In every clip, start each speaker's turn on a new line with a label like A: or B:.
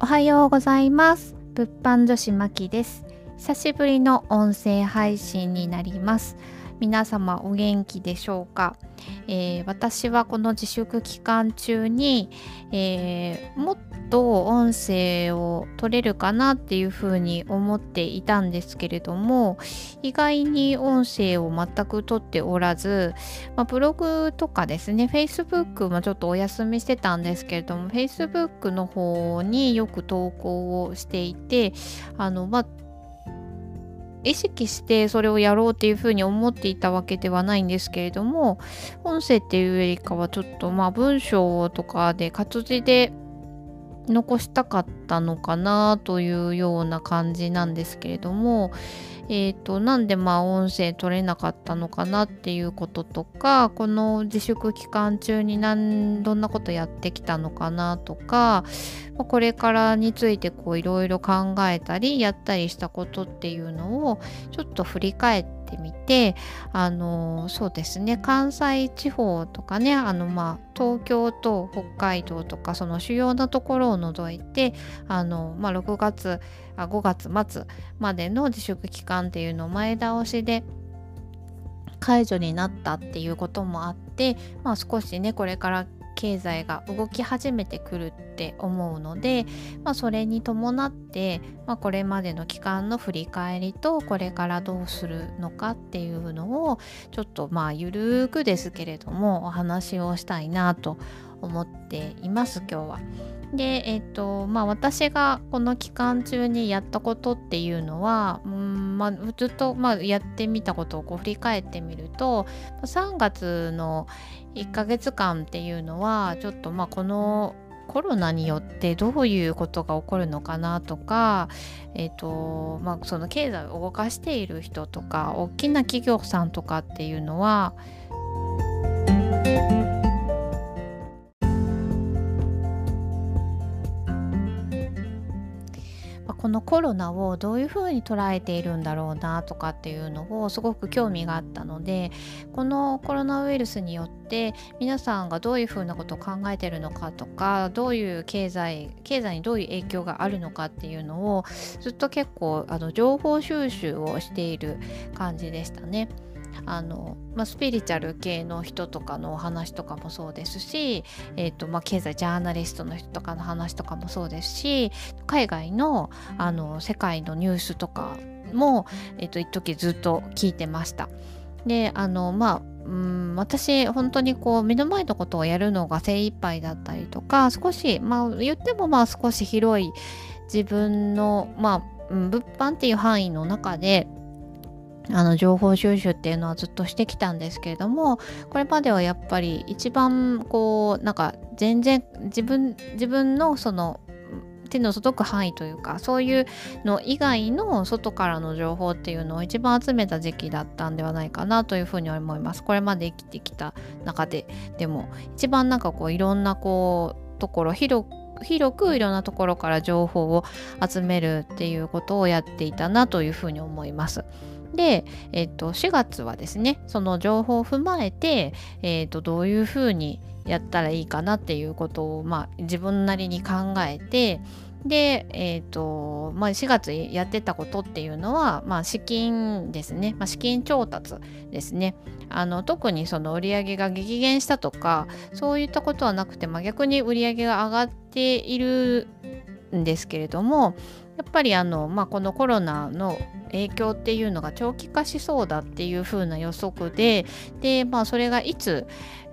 A: おはようございます。物販女子まきです。久しぶりの音声配信になります。皆様お元気でしょうか、えー、私はこの自粛期間中に、えー、もっと音声を取れるかなっていうふうに思っていたんですけれども意外に音声を全く取っておらず、まあ、ブログとかですね Facebook もちょっとお休みしてたんですけれども Facebook の方によく投稿をしていてあのまあ意識してそれをやろうっていうふうに思っていたわけではないんですけれども音声っていうよりかはちょっとまあ文章とかで活字で残したかったのかなというような感じなんですけれどもえーと、なんでまあ音声取れなかったのかなっていうこととかこの自粛期間中に何どんなことやってきたのかなとかこれからについていろいろ考えたりやったりしたことっていうのをちょっと振り返っててみてあのそうですね関西地方とかねあのまあ東京と北海道とかその主要なところを除いてあの、まあ、6月あ5月末までの自粛期間っていうのを前倒しで解除になったっていうこともあって、まあ、少しねこれから経済が動き始めてくるって思うので、まあ、それに伴って、まあ、これまでの期間の振り返りとこれからどうするのかっていうのをちょっとまあゆるくですけれどもお話をしたいなと思っています今日は。でえっ、とまあ私がこの期間中にやったことっていうのは、うんまあ、ずっと、まあ、やってみたことをこう振り返ってみると3月の1ヶ月間っていうのはちょっとまあこのコロナによってどういうことが起こるのかなとか、えーとまあ、その経済を動かしている人とか大きな企業さんとかっていうのはこのコロナをどういうふうに捉えているんだろうなとかっていうのをすごく興味があったのでこのコロナウイルスによって皆さんがどういうふうなことを考えてるのかとかどういう経済経済にどういう影響があるのかっていうのをずっと結構あの情報収集をしている感じでしたね。あの、まあ、スピリチュアル系の人とかのお話とかもそうですし、えーとまあ、経済ジャーナリストの人とかの話とかもそうですし海外のあの世界のニュースとかも、えーと、一時ずっと聞いてました。であのまあうん私本当にこう目の前のことをやるのが精一杯だったりとか少しまあ言ってもまあ少し広い自分のまあ物販っていう範囲の中であの情報収集っていうのはずっとしてきたんですけれどもこれまではやっぱり一番こうなんか全然自分自分のその手の届く範囲というかそういうの以外の外からの情報っていうのを一番集めた時期だったんではないかなというふうに思いますこれまで生きてきた中ででも一番なんかこういろんなこうところ広く広くいろんなところから情報を集めるっていうことをやっていたなというふうに思います。で、えっと、4月はですねその情報を踏まえて、えっと、どういうふうにやったらいいかなっていうことを、まあ、自分なりに考えてで、えーとまあ、4月やってたことっていうのは、まあ、資金ですね、まあ、資金調達ですね。あの特にその売り上げが激減したとかそういったことはなくて、まあ、逆に売り上げが上がっているんですけれどもやっぱりあの、まあ、このコロナの影響っていうのが長期化しそうだっていう風な予測でで、まあ、それがいつ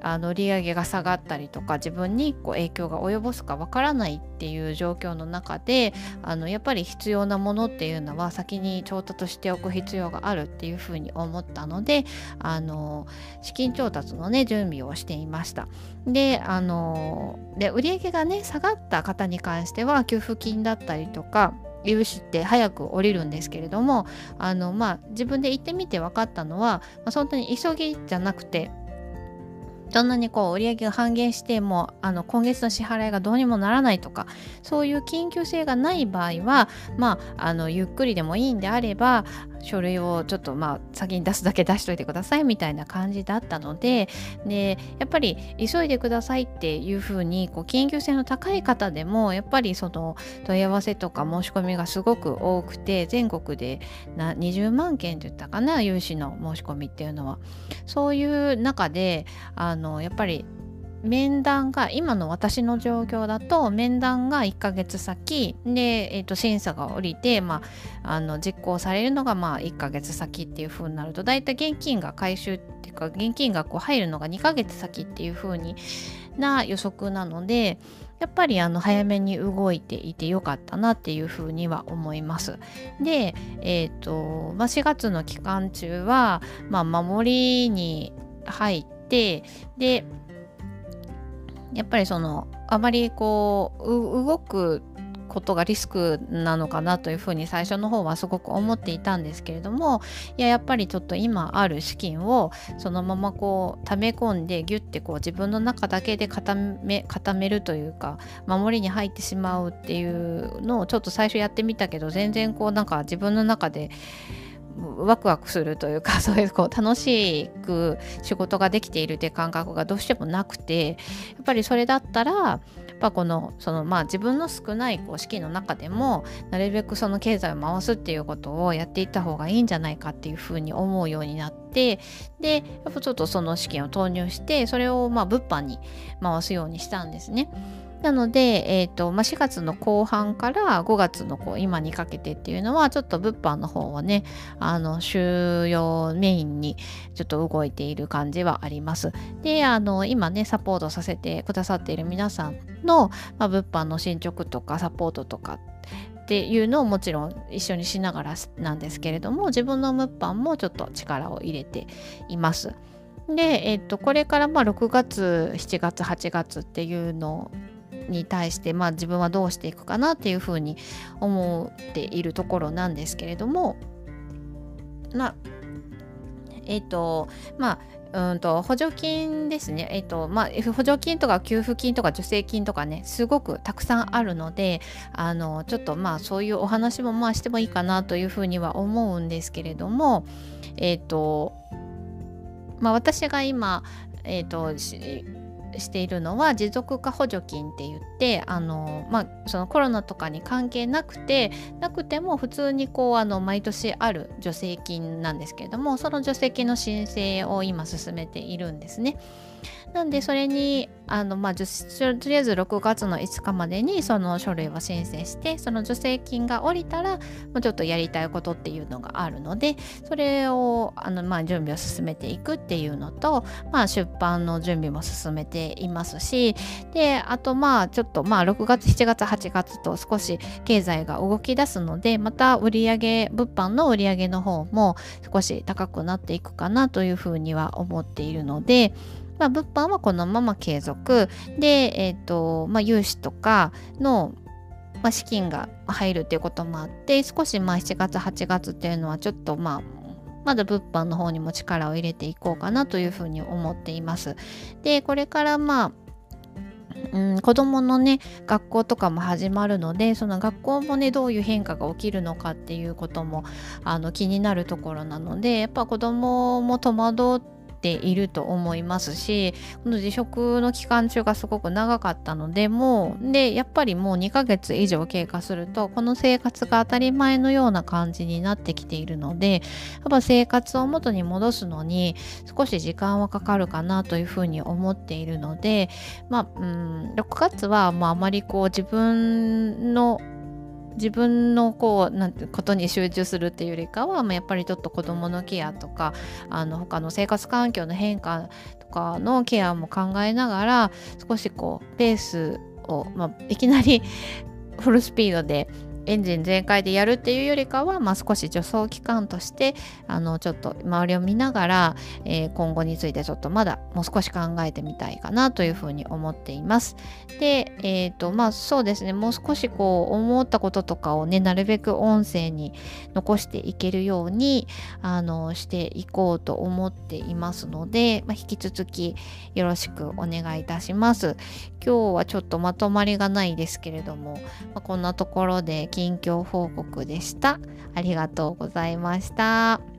A: あの売り上げが下がったりとか自分にこう影響が及ぼすかわからないっていう状況の中であのやっぱり必要なものっていうのは先に調達しておく必要があるっていうふうに思ったのであの資金調達のね準備をしていました。であので売り上げがね下がった方に関しては給付金だったりとか粒子って早く降りるんですけれどもあの、まあ、自分で行ってみて分かったのは、まあ、そんなに急ぎじゃなくてどんなにこう売り上げが半減してもあの今月の支払いがどうにもならないとかそういう緊急性がない場合はまああのゆっくりでもいいんであれば書類をちょっとまあ先に出すだけ出しといてくださいみたいな感じだったのででやっぱり急いでくださいっていうふうにこう緊急性の高い方でもやっぱりその問い合わせとか申し込みがすごく多くて全国でな20万件って言ったかな融資の申し込みっていうのは。そういう中でのやっぱり面談が今の私の状況だと面談が1ヶ月先で、えー、と審査が下りて、まあ、あの実行されるのがまあ1ヶ月先っていう風になると大体現金が回収っていうか現金がこう入るのが2ヶ月先っていう風にな予測なのでやっぱりあの早めに動いていてよかったなっていうふうには思います。で、えーとまあ、4月の期間中は、まあ、守りに入ってでやっぱりそのあまりこう動くことがリスクなのかなというふうに最初の方はすごく思っていたんですけれどもいややっぱりちょっと今ある資金をそのままこう溜め込んでギュッてこう自分の中だけで固め固めるというか守りに入ってしまうっていうのをちょっと最初やってみたけど全然こうなんか自分の中でワクワクするというか そういうこう楽しく仕事ができているという感覚がどうしてもなくてやっぱりそれだったらやっぱこのそのまあ自分の少ないこう資金の中でもなるべくその経済を回すっていうことをやっていった方がいいんじゃないかっていうふうに思うようになってでやっぱちょっとその資金を投入してそれをまあ物販に回すようにしたんですね。なので、えーとまあ、4月の後半から5月のこう今にかけてっていうのはちょっと物販の方はねあの収容メインにちょっと動いている感じはあります。であの今ねサポートさせてくださっている皆さんの、まあ、物販の進捗とかサポートとかっていうのをもちろん一緒にしながらなんですけれども自分の物販もちょっと力を入れています。で、えっと、これからまあ6月7月8月っていうのをに対して、まあ、自分はどうしていくかなっていうふうに思っているところなんですけれどもまあえっ、ー、とまあうんと補助金ですね、えっとまあ、補助金とか給付金とか助成金とかねすごくたくさんあるのであのちょっとまあそういうお話もまあしてもいいかなというふうには思うんですけれどもえっとまあ私が今えっとしているのは持続化補助金って言ってあの、まあ、そのコロナとかに関係なくてなくても普通にこうあの毎年ある助成金なんですけれどもその助成金の申請を今進めているんですね。なんでそれにあの、まあ、とりあえず6月の5日までにその書類を申請してその助成金が下りたら、まあ、ちょっとやりたいことっていうのがあるのでそれをあの、まあ、準備を進めていくっていうのと、まあ、出版の準備も進めていますしであとまあちょっとまあ6月7月8月と少し経済が動き出すのでまた売上物販の売上の方も少し高くなっていくかなというふうには思っているのでまあ、物販はこのまま継続で、えーとまあ、融資とかの、まあ、資金が入るっていうこともあって少しまあ7月8月っていうのはちょっとまあまだ物販の方にも力を入れていこうかなというふうに思っています。でこれからまあうん、子どものね学校とかも始まるのでその学校もねどういう変化が起きるのかっていうこともあの気になるところなのでやっぱ子どもも戸惑ってていると思いますしこの辞職の期間中がすごく長かったのでもうでやっぱりもう2ヶ月以上経過するとこの生活が当たり前のような感じになってきているのでやっぱ生活を元に戻すのに少し時間はかかるかなというふうに思っているのでまあうん6月はまああまりこう自分の自分のこうなんてことに集中するっていうよりかは、まあ、やっぱりちょっと子どものケアとかあの他の生活環境の変化とかのケアも考えながら少しこうペースを、まあ、いきなり フルスピードでエンジン全開でやるっていうよりかは、まあ、少し助走期間としてあのちょっと周りを見ながら、えー、今後についてちょっとまだもう少し考えてみたいかなというふうに思っています。で、えーとまあ、そうですねもう少しこう思ったこととかをねなるべく音声に残していけるようにあのしていこうと思っていますので、まあ、引き続きよろしくお願いいたします。今日はちょっとまとまりがないですけれども、まあ、こんなところで近況報告でした。ありがとうございました。